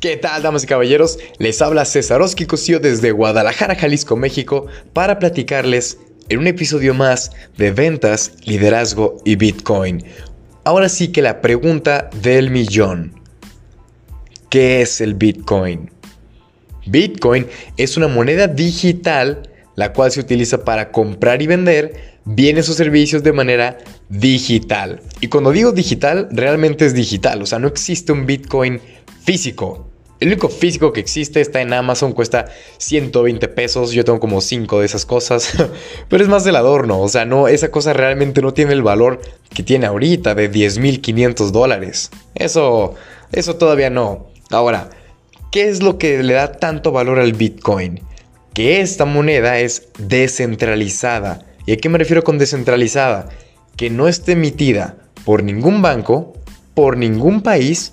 ¿Qué tal, damas y caballeros? Les habla César Cosío desde Guadalajara, Jalisco, México, para platicarles en un episodio más de ventas, liderazgo y Bitcoin. Ahora sí que la pregunta del millón. ¿Qué es el Bitcoin? Bitcoin es una moneda digital la cual se utiliza para comprar y vender bienes o servicios de manera digital. Y cuando digo digital, realmente es digital, o sea, no existe un Bitcoin físico. El único físico que existe está en Amazon, cuesta 120 pesos. Yo tengo como 5 de esas cosas. Pero es más del adorno. O sea, no, esa cosa realmente no tiene el valor que tiene ahorita de 10.500 dólares. Eso, eso todavía no. Ahora, ¿qué es lo que le da tanto valor al Bitcoin? Que esta moneda es descentralizada. ¿Y a qué me refiero con descentralizada? Que no esté emitida por ningún banco, por ningún país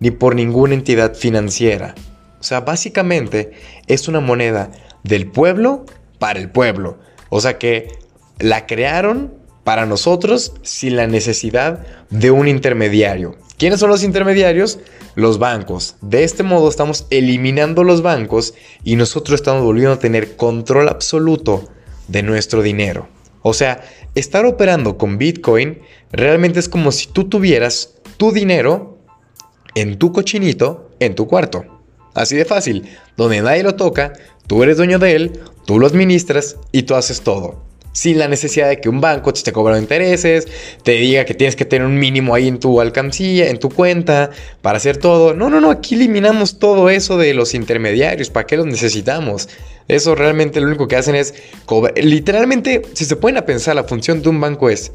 ni por ninguna entidad financiera. O sea, básicamente es una moneda del pueblo para el pueblo. O sea que la crearon para nosotros sin la necesidad de un intermediario. ¿Quiénes son los intermediarios? Los bancos. De este modo estamos eliminando los bancos y nosotros estamos volviendo a tener control absoluto de nuestro dinero. O sea, estar operando con Bitcoin realmente es como si tú tuvieras tu dinero en tu cochinito, en tu cuarto. Así de fácil, donde nadie lo toca, tú eres dueño de él, tú lo administras y tú haces todo. Sin la necesidad de que un banco te esté cobrando intereses, te diga que tienes que tener un mínimo ahí en tu alcancía, en tu cuenta, para hacer todo. No, no, no, aquí eliminamos todo eso de los intermediarios. ¿Para qué los necesitamos? Eso realmente lo único que hacen es cobrar. Literalmente, si se pueden a pensar, la función de un banco es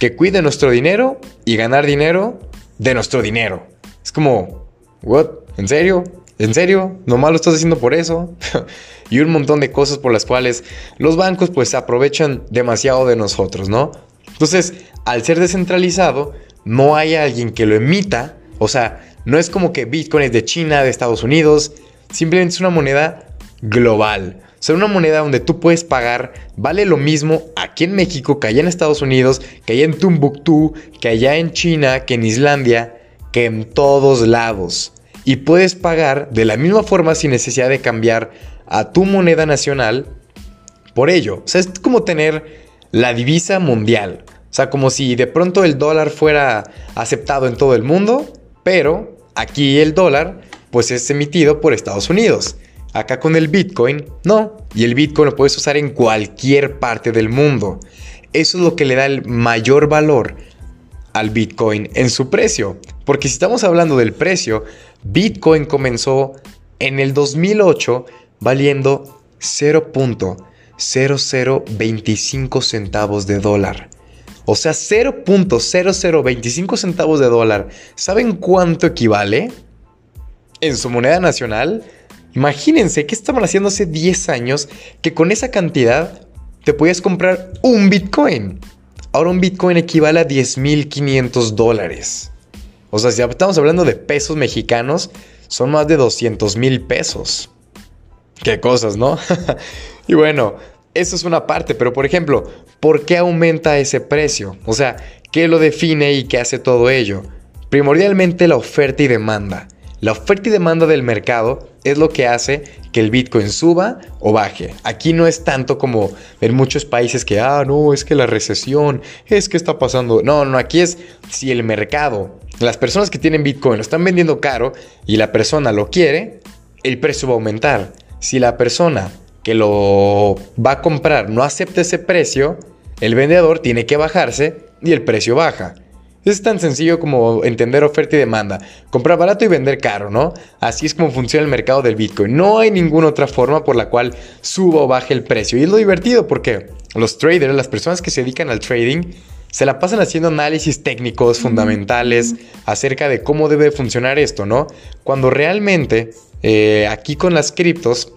que cuide nuestro dinero y ganar dinero de nuestro dinero. Es como, ¿what? ¿En serio? ¿En serio? ¿Nomás lo estás haciendo por eso? y un montón de cosas por las cuales los bancos pues se aprovechan demasiado de nosotros, ¿no? Entonces, al ser descentralizado, no hay alguien que lo emita. O sea, no es como que Bitcoin es de China, de Estados Unidos. Simplemente es una moneda global. O sea, una moneda donde tú puedes pagar, vale lo mismo aquí en México que allá en Estados Unidos, que allá en Tumbuktu, que allá en China, que en Islandia que en todos lados. Y puedes pagar de la misma forma sin necesidad de cambiar a tu moneda nacional por ello. O sea, es como tener la divisa mundial. O sea, como si de pronto el dólar fuera aceptado en todo el mundo, pero aquí el dólar pues es emitido por Estados Unidos. Acá con el Bitcoin, no. Y el Bitcoin lo puedes usar en cualquier parte del mundo. Eso es lo que le da el mayor valor al Bitcoin en su precio. Porque si estamos hablando del precio, Bitcoin comenzó en el 2008 valiendo 0.0025 centavos de dólar. O sea, 0.0025 centavos de dólar. ¿Saben cuánto equivale? En su moneda nacional. Imagínense que estaban haciendo hace 10 años que con esa cantidad te podías comprar un Bitcoin. Ahora un Bitcoin equivale a 10.500 dólares. O sea, si estamos hablando de pesos mexicanos, son más de 200 mil pesos. Qué cosas, ¿no? y bueno, eso es una parte, pero por ejemplo, ¿por qué aumenta ese precio? O sea, ¿qué lo define y qué hace todo ello? Primordialmente la oferta y demanda. La oferta y demanda del mercado es lo que hace que el Bitcoin suba o baje. Aquí no es tanto como en muchos países que, ah, no, es que la recesión, es que está pasando. No, no, aquí es si el mercado, las personas que tienen Bitcoin lo están vendiendo caro y la persona lo quiere, el precio va a aumentar. Si la persona que lo va a comprar no acepta ese precio, el vendedor tiene que bajarse y el precio baja. Es tan sencillo como entender oferta y demanda. Comprar barato y vender caro, ¿no? Así es como funciona el mercado del Bitcoin. No hay ninguna otra forma por la cual suba o baje el precio. Y es lo divertido porque los traders, las personas que se dedican al trading, se la pasan haciendo análisis técnicos fundamentales acerca de cómo debe funcionar esto, ¿no? Cuando realmente eh, aquí con las criptos,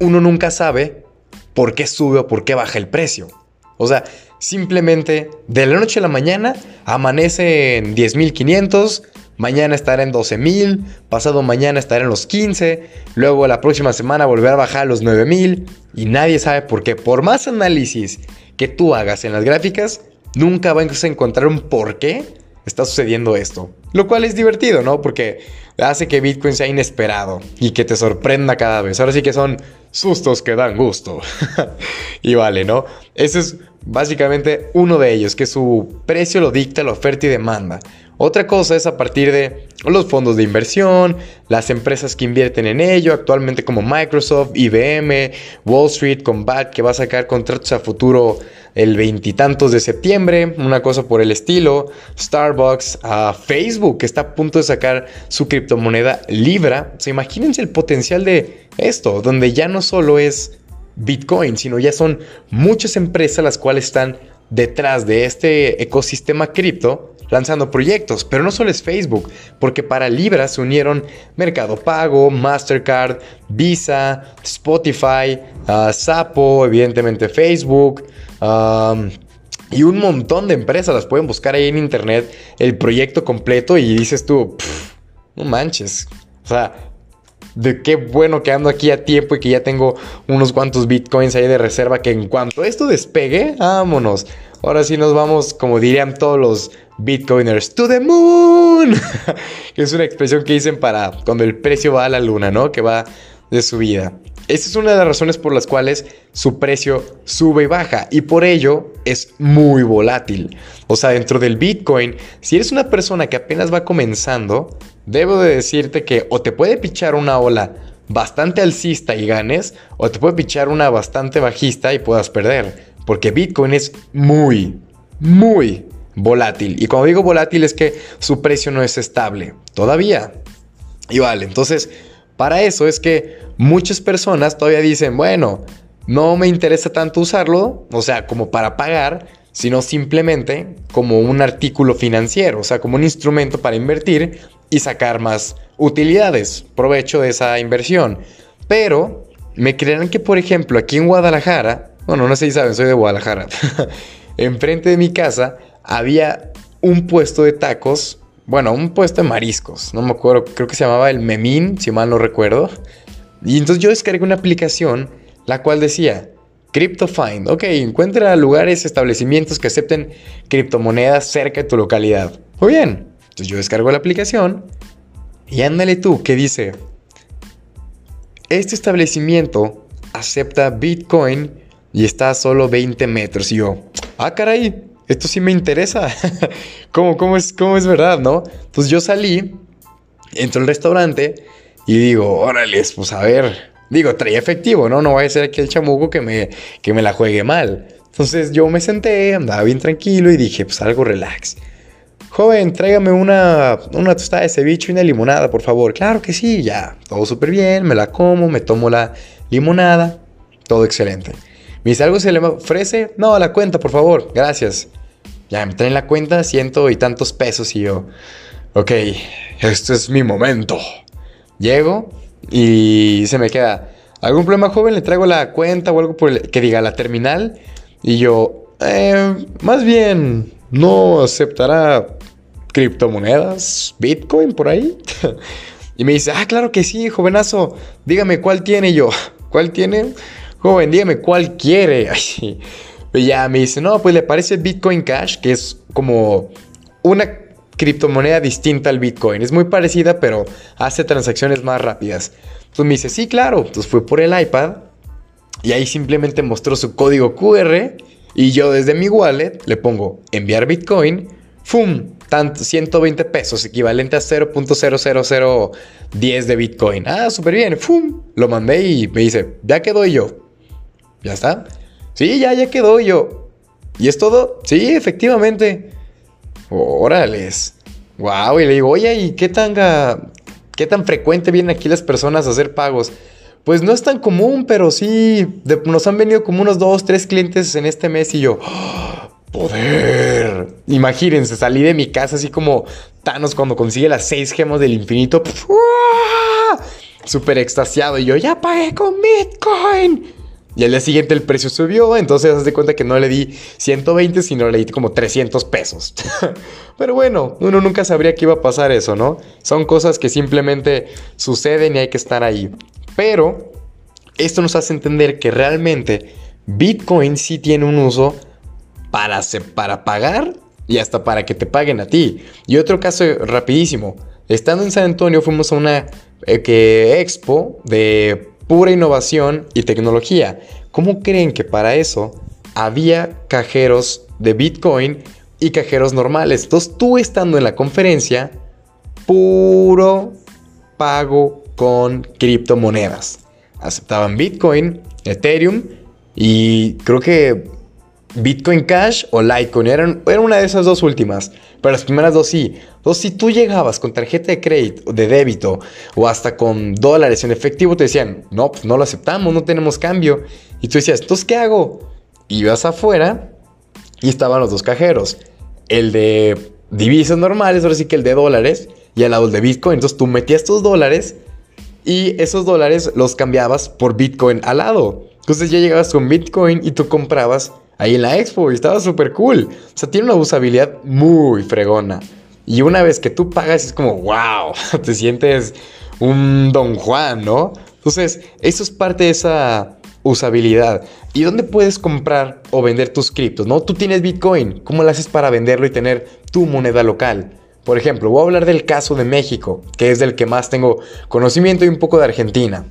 uno nunca sabe por qué sube o por qué baja el precio. O sea, simplemente de la noche a la mañana amanece en 10.500, mañana estará en 12.000, pasado mañana estará en los 15, luego la próxima semana volverá a bajar a los 9.000 y nadie sabe por qué. Por más análisis que tú hagas en las gráficas, nunca vas a encontrar un por qué está sucediendo esto. Lo cual es divertido, ¿no? Porque hace que Bitcoin sea inesperado y que te sorprenda cada vez. Ahora sí que son sustos que dan gusto. y vale, ¿no? Ese es básicamente uno de ellos, que su precio lo dicta la oferta y demanda. Otra cosa es a partir de los fondos de inversión, las empresas que invierten en ello, actualmente como Microsoft, IBM, Wall Street, Combat, que va a sacar contratos a futuro el veintitantos de septiembre, una cosa por el estilo, Starbucks, Facebook, que está a punto de sacar su criptomoneda Libra. O imagínense el potencial de esto, donde ya no solo es Bitcoin, sino ya son muchas empresas las cuales están detrás de este ecosistema cripto lanzando proyectos, pero no solo es Facebook, porque para Libra se unieron Mercado Pago, Mastercard, Visa, Spotify, Sapo, evidentemente Facebook. y un montón de empresas las pueden buscar ahí en internet el proyecto completo y dices tú, no manches. O sea, de qué bueno que ando aquí a tiempo y que ya tengo unos cuantos bitcoins ahí de reserva que en cuanto esto despegue, vámonos. Ahora sí nos vamos, como dirían todos los bitcoiners, to the moon. que es una expresión que dicen para cuando el precio va a la luna, ¿no? Que va de subida. Esta es una de las razones por las cuales su precio sube y baja y por ello es muy volátil. O sea, dentro del Bitcoin, si eres una persona que apenas va comenzando, debo de decirte que o te puede pichar una ola bastante alcista y ganes, o te puede pichar una bastante bajista y puedas perder. Porque Bitcoin es muy, muy volátil. Y cuando digo volátil es que su precio no es estable todavía. Y vale, entonces, para eso es que muchas personas todavía dicen, bueno, no me interesa tanto usarlo, o sea, como para pagar, sino simplemente como un artículo financiero, o sea, como un instrumento para invertir y sacar más utilidades, provecho de esa inversión. Pero me creerán que, por ejemplo, aquí en Guadalajara, bueno, no sé si saben, soy de Guadalajara, enfrente de mi casa había un puesto de tacos, bueno, un puesto de mariscos, no me acuerdo, creo que se llamaba el Memín, si mal no recuerdo. Y entonces yo descargué una aplicación la cual decía, CryptoFind, ok, encuentra lugares, establecimientos que acepten criptomonedas cerca de tu localidad. Muy bien, entonces yo descargo la aplicación y ándale tú, que dice, este establecimiento acepta Bitcoin y está solo 20 metros. Y yo, ah, caray, esto sí me interesa. ¿Cómo, es, ¿Cómo es verdad, no? Entonces yo salí, entro al restaurante y digo, órale, pues a ver. Digo, traía efectivo, ¿no? No voy a ser aquí el chamuco que me, que me la juegue mal. Entonces yo me senté, andaba bien tranquilo y dije, pues algo relax. Joven, tráigame una, una tostada de ceviche y una limonada, por favor. Claro que sí, ya. Todo súper bien, me la como, me tomo la limonada. Todo excelente. Me dice, ¿algo se le ofrece? No, la cuenta, por favor. Gracias. Ya me traen la cuenta, ciento y tantos pesos y yo, ok, este es mi momento. Llego y se me queda, ¿algún problema joven? Le traigo la cuenta o algo por el, que diga la terminal. Y yo, eh, más bien, no aceptará criptomonedas, Bitcoin por ahí. y me dice, ah, claro que sí, jovenazo, dígame cuál tiene yo. ¿Cuál tiene? Joven, dígame quiere. y ya me dice, no, pues le parece Bitcoin Cash, que es como una criptomoneda distinta al Bitcoin. Es muy parecida, pero hace transacciones más rápidas. Entonces me dice, sí, claro. Entonces fue por el iPad y ahí simplemente mostró su código QR y yo desde mi wallet le pongo enviar Bitcoin, ¡fum! tanto, 120 pesos, equivalente a 0.00010 de Bitcoin. Ah, súper bien, ¡fum! Lo mandé y me dice, ya quedó yo. ¿Ya está? Sí, ya, ya quedó yo. ¿Y es todo? Sí, efectivamente. Órales. Wow, y le digo, oye, ¿y qué tan, qué tan frecuente vienen aquí las personas a hacer pagos? Pues no es tan común, pero sí, nos han venido como unos dos, tres clientes en este mes y yo, Poder. Imagínense, salí de mi casa así como Thanos cuando consigue las seis gemas del infinito. Súper extasiado. Y yo, ya pagué con Bitcoin. Y al día siguiente el precio subió, entonces haz de cuenta que no le di 120, sino le di como 300 pesos. Pero bueno, uno nunca sabría que iba a pasar eso, ¿no? Son cosas que simplemente suceden y hay que estar ahí. Pero esto nos hace entender que realmente Bitcoin sí tiene un uso para, para pagar y hasta para que te paguen a ti. Y otro caso rapidísimo, estando en San Antonio fuimos a una eh, expo de pura innovación y tecnología. ¿Cómo creen que para eso había cajeros de Bitcoin y cajeros normales? Entonces tú estando en la conferencia, puro pago con criptomonedas. Aceptaban Bitcoin, Ethereum y creo que Bitcoin Cash o Litecoin. Eran, una de esas dos últimas. Pero las primeras dos sí. Entonces, si tú llegabas con tarjeta de crédito, de débito o hasta con dólares en efectivo, te decían, no, pues no lo aceptamos, no tenemos cambio. Y tú decías, entonces, ¿qué hago? Ibas afuera y estaban los dos cajeros. El de divisas normales, ahora sí que el de dólares, y al lado el de Bitcoin. Entonces, tú metías tus dólares y esos dólares los cambiabas por Bitcoin al lado. Entonces, ya llegabas con Bitcoin y tú comprabas ahí en la expo y estaba súper cool. O sea, tiene una usabilidad muy fregona. Y una vez que tú pagas es como, wow, te sientes un don Juan, ¿no? Entonces, eso es parte de esa usabilidad. ¿Y dónde puedes comprar o vender tus criptos? ¿No? Tú tienes Bitcoin. ¿Cómo lo haces para venderlo y tener tu moneda local? Por ejemplo, voy a hablar del caso de México, que es del que más tengo conocimiento y un poco de Argentina.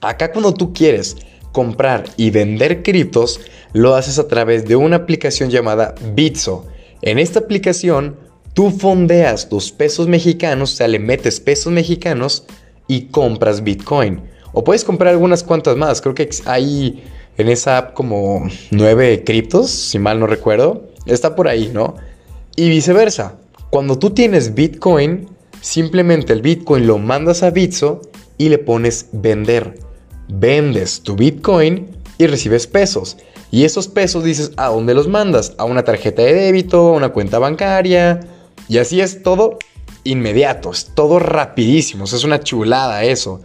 Acá cuando tú quieres comprar y vender criptos, lo haces a través de una aplicación llamada Bitso. En esta aplicación, tú fondeas tus pesos mexicanos, o sea, le metes pesos mexicanos y compras Bitcoin. O puedes comprar algunas cuantas más. Creo que hay en esa app como nueve criptos, si mal no recuerdo. Está por ahí, ¿no? Y viceversa. Cuando tú tienes Bitcoin, simplemente el Bitcoin lo mandas a Bitso y le pones vender vendes tu Bitcoin y recibes pesos. Y esos pesos dices, ¿a dónde los mandas? A una tarjeta de débito, a una cuenta bancaria. Y así es todo inmediato, es todo rapidísimo, es una chulada eso.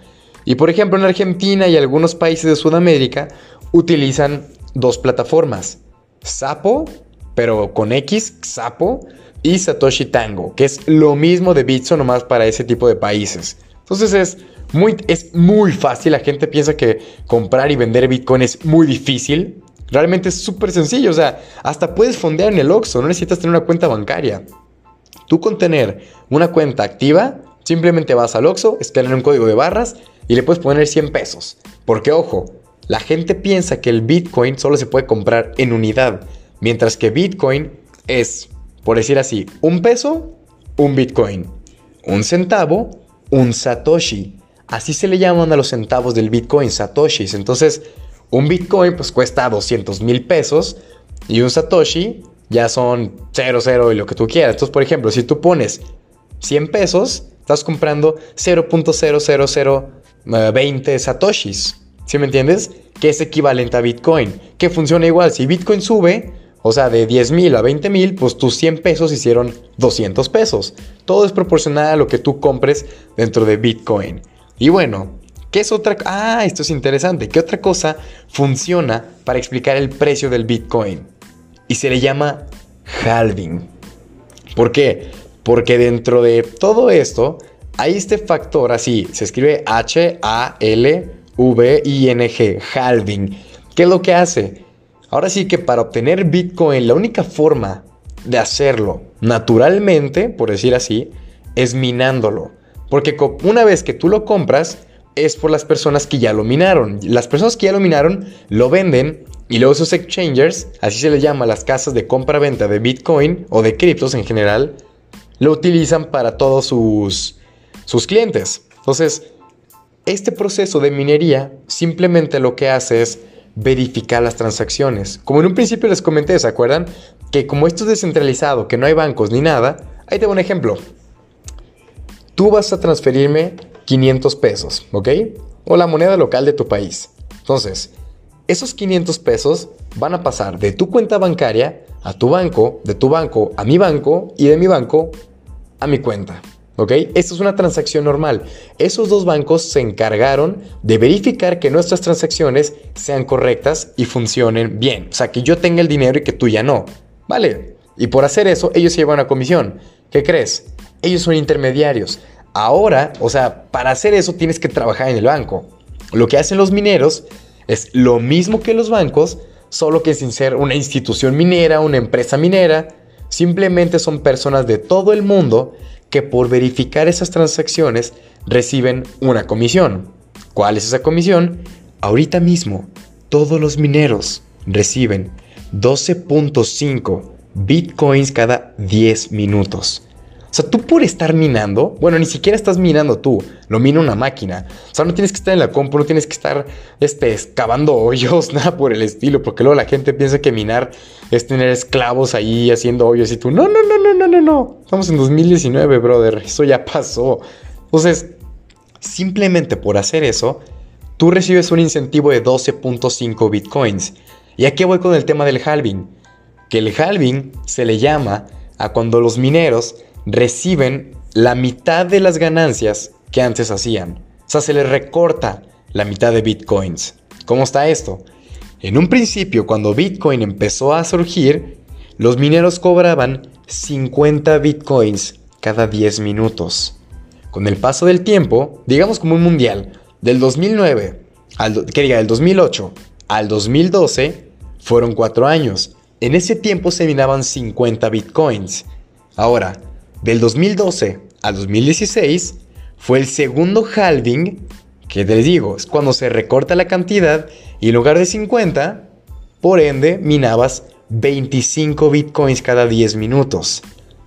Y por ejemplo en Argentina y algunos países de Sudamérica utilizan dos plataformas. Sapo, pero con X, Sapo, y Satoshi Tango, que es lo mismo de Bitso nomás para ese tipo de países. Entonces es es muy fácil. La gente piensa que comprar y vender Bitcoin es muy difícil. Realmente es súper sencillo. O sea, hasta puedes fondear en el Oxxo. No necesitas tener una cuenta bancaria. Tú con tener una cuenta activa, simplemente vas al Oxxo, escaneas un código de barras y le puedes poner 100 pesos. Porque ojo, la gente piensa que el Bitcoin solo se puede comprar en unidad. Mientras que Bitcoin es, por decir así, un peso, un Bitcoin. Un centavo, un Satoshi. Así se le llaman a los centavos del Bitcoin, Satoshis. Entonces, un Bitcoin pues cuesta 200 mil pesos y un Satoshi ya son 0, 0 y lo que tú quieras. Entonces, por ejemplo, si tú pones 100 pesos, estás comprando 0.00020 Satoshis. ¿Sí me entiendes? Que es equivalente a Bitcoin. Que funciona igual. Si Bitcoin sube, o sea, de 10 mil a 20 mil, pues tus 100 pesos hicieron 200 pesos. Todo es proporcional a lo que tú compres dentro de Bitcoin. Y bueno, ¿qué es otra? Ah, esto es interesante. ¿Qué otra cosa funciona para explicar el precio del Bitcoin? Y se le llama halving. ¿Por qué? Porque dentro de todo esto hay este factor así, se escribe H-A-L-V-I-N-G, halving. ¿Qué es lo que hace? Ahora sí que para obtener Bitcoin la única forma de hacerlo naturalmente, por decir así, es minándolo. Porque una vez que tú lo compras, es por las personas que ya lo minaron. Las personas que ya lo minaron lo venden y luego esos exchangers, así se les llama las casas de compra-venta de Bitcoin o de criptos en general, lo utilizan para todos sus, sus clientes. Entonces, este proceso de minería simplemente lo que hace es verificar las transacciones. Como en un principio les comenté, ¿se acuerdan? Que como esto es descentralizado, que no hay bancos ni nada, ahí tengo un ejemplo tú vas a transferirme 500 pesos, ¿ok? O la moneda local de tu país. Entonces, esos 500 pesos van a pasar de tu cuenta bancaria a tu banco, de tu banco a mi banco y de mi banco a mi cuenta. ¿Ok? Esto es una transacción normal. Esos dos bancos se encargaron de verificar que nuestras transacciones sean correctas y funcionen bien. O sea, que yo tenga el dinero y que tú ya no. ¿Vale? Y por hacer eso, ellos se llevan a comisión. ¿Qué crees? Ellos son intermediarios. Ahora, o sea, para hacer eso tienes que trabajar en el banco. Lo que hacen los mineros es lo mismo que los bancos, solo que sin ser una institución minera, una empresa minera, Simplemente son personas de todo el mundo que por verificar esas transacciones reciben una comisión. ¿Cuál es esa comisión? Ahorita mismo, todos los mineros reciben 12.5 bitcoins cada 10 minutos. O sea, tú por estar minando, bueno, ni siquiera estás minando tú, lo mina una máquina. O sea, no tienes que estar en la compu, no tienes que estar este, excavando hoyos, nada por el estilo, porque luego la gente piensa que minar es tener esclavos ahí haciendo hoyos y tú, no, no, no, no, no, no, no. Estamos en 2019, brother, eso ya pasó. Entonces, simplemente por hacer eso, tú recibes un incentivo de 12.5 bitcoins. ¿Y aquí voy con el tema del halving? Que el halving se le llama a cuando los mineros reciben la mitad de las ganancias que antes hacían. O sea, se les recorta la mitad de bitcoins. ¿Cómo está esto? En un principio, cuando Bitcoin empezó a surgir, los mineros cobraban 50 bitcoins cada 10 minutos. Con el paso del tiempo, digamos como un mundial, del 2009 al, que diga, del 2008 al 2012, fueron 4 años. En ese tiempo se minaban 50 bitcoins. Ahora, del 2012 al 2016 fue el segundo halving, que les digo, es cuando se recorta la cantidad y en lugar de 50, por ende, minabas 25 bitcoins cada 10 minutos.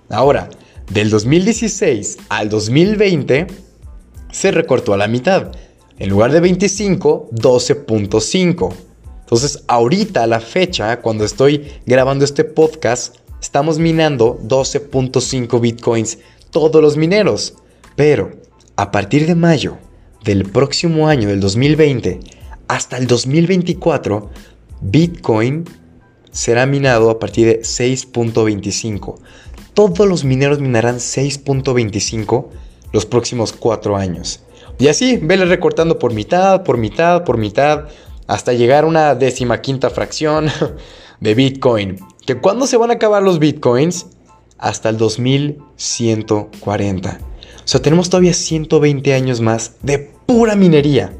Ahora, del 2016 al 2020 se recortó a la mitad. En lugar de 25, 12.5. Entonces, ahorita a la fecha, cuando estoy grabando este podcast, estamos minando 12.5 bitcoins todos los mineros. Pero a partir de mayo del próximo año, del 2020, hasta el 2024, Bitcoin será minado a partir de 6.25. Todos los mineros minarán 6.25 los próximos 4 años. Y así, vele recortando por mitad, por mitad, por mitad, hasta llegar a una décima quinta fracción de Bitcoin. ¿Que cuándo se van a acabar los bitcoins? Hasta el 2140. O sea, tenemos todavía 120 años más de pura minería.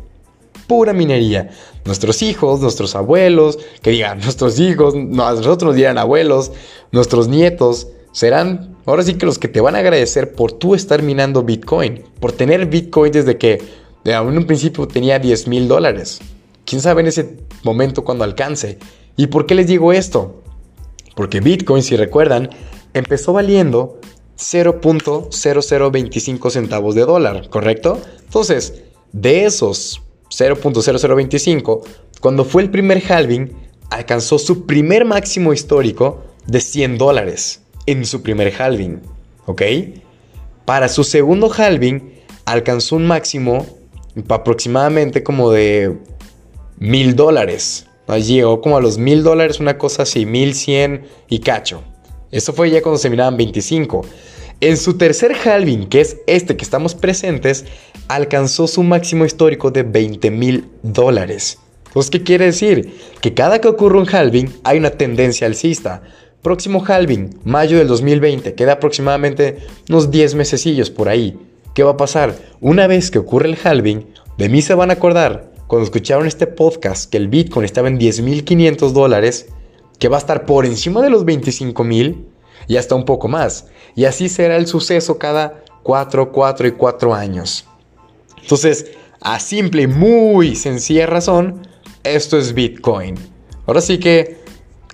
Pura minería. Nuestros hijos, nuestros abuelos, que digan nuestros hijos, nosotros dirán abuelos, nuestros nietos, serán ahora sí que los que te van a agradecer por tú estar minando Bitcoin. Por tener Bitcoin desde que en un principio tenía 10 mil dólares. ¿Quién sabe en ese momento cuando alcance? ¿Y por qué les digo esto? Porque Bitcoin, si recuerdan, empezó valiendo 0.0025 centavos de dólar, ¿correcto? Entonces, de esos 0.0025, cuando fue el primer halving, alcanzó su primer máximo histórico de 100 dólares en su primer halving, ¿ok? Para su segundo halving, alcanzó un máximo aproximadamente como de 1000 dólares, Llegó como a los mil dólares, una cosa así, mil cien y cacho. Eso fue ya cuando se miraban 25. En su tercer halving, que es este que estamos presentes, alcanzó su máximo histórico de 20 mil dólares. Entonces, ¿qué quiere decir? Que cada que ocurre un halving hay una tendencia alcista. Próximo halving, mayo del 2020, queda aproximadamente unos 10 mesecillos por ahí. ¿Qué va a pasar? Una vez que ocurre el halving, de mí se van a acordar cuando escucharon este podcast que el Bitcoin estaba en 10.500 dólares, que va a estar por encima de los 25.000 y hasta un poco más. Y así será el suceso cada 4, 4 y 4 años. Entonces, a simple y muy sencilla razón, esto es Bitcoin. Ahora sí que,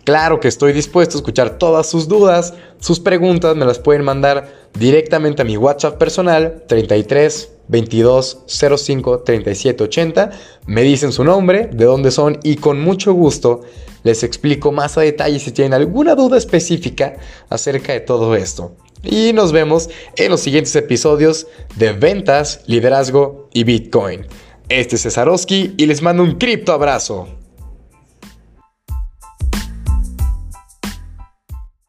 claro que estoy dispuesto a escuchar todas sus dudas, sus preguntas, me las pueden mandar directamente a mi WhatsApp personal 33 22 05 37 80. Me dicen su nombre, de dónde son y con mucho gusto les explico más a detalle si tienen alguna duda específica acerca de todo esto. Y nos vemos en los siguientes episodios de ventas, liderazgo y Bitcoin. Este es Cesarowski y les mando un cripto abrazo.